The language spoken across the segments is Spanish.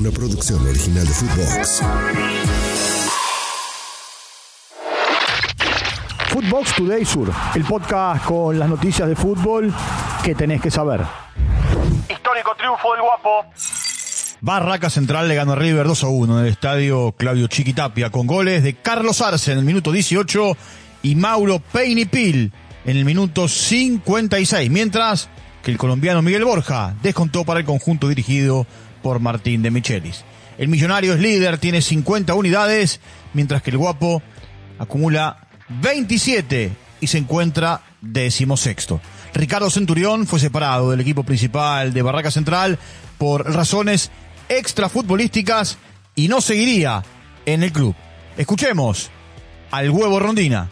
Una producción original de Footbox. Footbox Today Sur, el podcast con las noticias de fútbol que tenés que saber. Histórico triunfo del Guapo. Barraca Central le ganó a River 2 a 1 en el estadio Claudio Chiquitapia con goles de Carlos Arce en el minuto 18 y Mauro Peinipil en el minuto 56, mientras que el colombiano Miguel Borja descontó para el conjunto dirigido por Martín de Michelis. El millonario es líder, tiene 50 unidades, mientras que el guapo acumula 27 y se encuentra decimosexto. Ricardo Centurión fue separado del equipo principal de Barraca Central por razones extrafutbolísticas y no seguiría en el club. Escuchemos al huevo Rondina.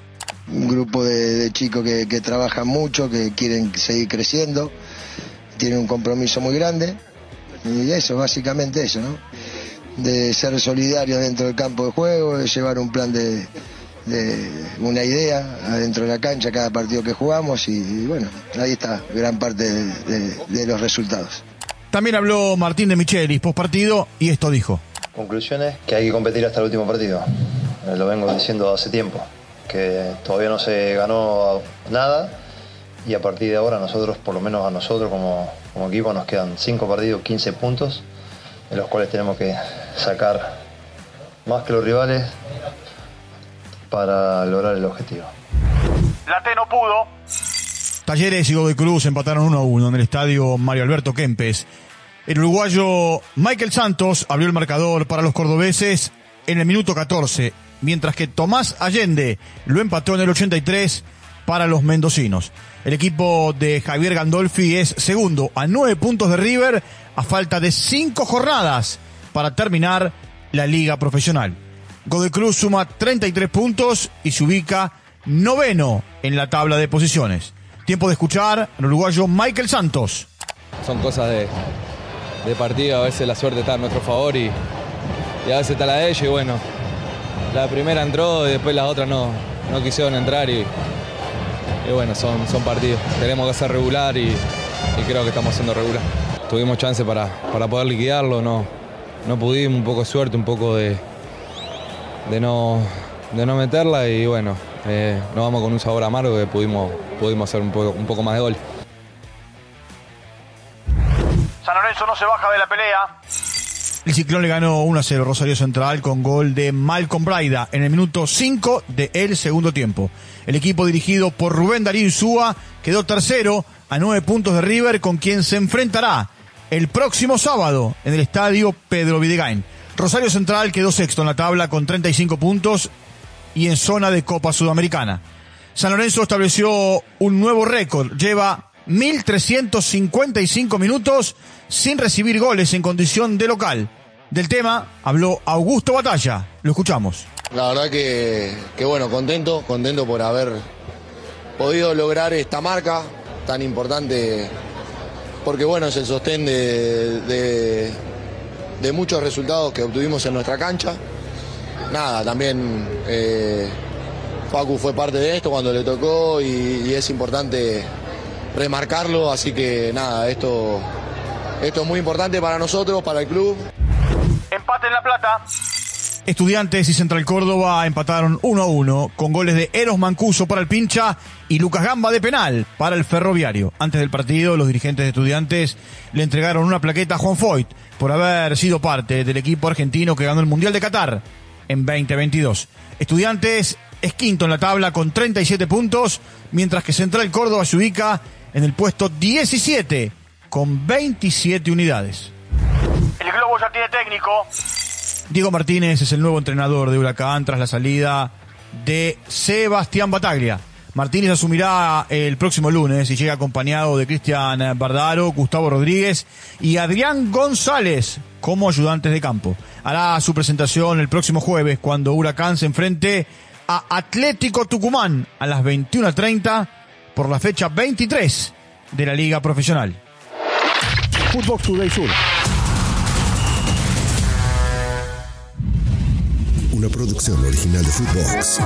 Un grupo de, de chicos que, que trabajan mucho, que quieren seguir creciendo, tienen un compromiso muy grande y eso, básicamente eso, ¿no? De ser solidarios dentro del campo de juego, de llevar un plan de, de una idea adentro de la cancha cada partido que jugamos y, y bueno, ahí está gran parte de, de- de los resultados. También habló Martín de Michelis post partido y esto dijo. Conclusiones que hay que competir hasta el último partido. Eh, Lo vengo diciendo hace tiempo, que todavía no se ganó nada y a partir de ahora nosotros, por lo menos a nosotros como, como equipo, nos quedan 5 partidos, 15 puntos, de los cuales tenemos que sacar más que los rivales para lograr el objetivo. La T no pudo. Talleres y Godoy Cruz empataron 1 a 1 en el estadio Mario Alberto Kempes. El uruguayo Michael Santos abrió el marcador para los cordobeses en el minuto 14, mientras que Tomás Allende lo empató en el 83 para los mendocinos. El equipo de Javier Gandolfi es segundo a 9 puntos de River a falta de 5 jornadas para terminar la liga profesional. Godoy Cruz suma 33 puntos y se ubica noveno en la tabla de posiciones. Tiempo de escuchar al uruguayo Michael Santos. son cosas de, de partido, a veces la suerte está a nuestro favor y, y a veces está la de ellos y bueno, la primera entró y después las otras no, no quisieron entrar y, bueno, son, son partidos. Tenemos que ser regular y, y creo que estamos siendo regular. Tuvimos chance para, para poder liquidarlo, no, no pudimos, un poco de suerte, un poco de, de, no, de no meterla y bueno, eh, nos vamos con un sabor amargo que pudimos, pudimos hacer un poco, un poco más de gol. San Lorenzo no se baja de la pelea. El Ciclón le ganó 1 a 0 Rosario Central con gol de Malcolm Braida en el minuto 5 del segundo tiempo. El equipo dirigido por Rubén Darío Insúa quedó tercero a 9 puntos de River con quien se enfrentará el próximo sábado en el estadio Pedro Videgain. Rosario Central quedó sexto en la tabla con 35 puntos y en zona de Copa Sudamericana. San Lorenzo estableció un nuevo récord, lleva 1.355 minutos sin recibir goles en condición de local. Del tema habló Augusto Batalla, lo escuchamos. La verdad que, que bueno, contento, contento por haber podido lograr esta marca tan importante, porque bueno, es el sostén de, muchos resultados que obtuvimos en nuestra cancha. Nada, también eh, Facu fue parte de esto cuando le tocó y es importante remarcarlo, así que nada, esto, esto es muy importante para nosotros, para el club. Empate en La Plata. Estudiantes y Central Córdoba empataron 1 a 1 con goles de Eros Mancuso para el pincha y Lucas Gamba de penal para el ferroviario. Antes del partido, los dirigentes de estudiantes le entregaron una plaqueta a Juan Foyt por haber sido parte del equipo argentino que ganó el Mundial de Qatar en 2022. Estudiantes es quinto en la tabla con 37 puntos, mientras que Central Córdoba se ubica en el puesto 17 con 27 unidades. El Globo ya tiene técnico. Diego Martínez es el nuevo entrenador de Huracán tras la salida de Sebastián Bataglia. Martínez asumirá el próximo lunes y llega acompañado de Cristian Bardaro, Gustavo Rodríguez y Adrián González como ayudantes de campo. Hará su presentación el próximo jueves cuando Huracán se enfrente a Atlético Tucumán a las 21.30 por la fecha 23 de la Liga Profesional. Footbox Today Sur. Una producción original de Footbox.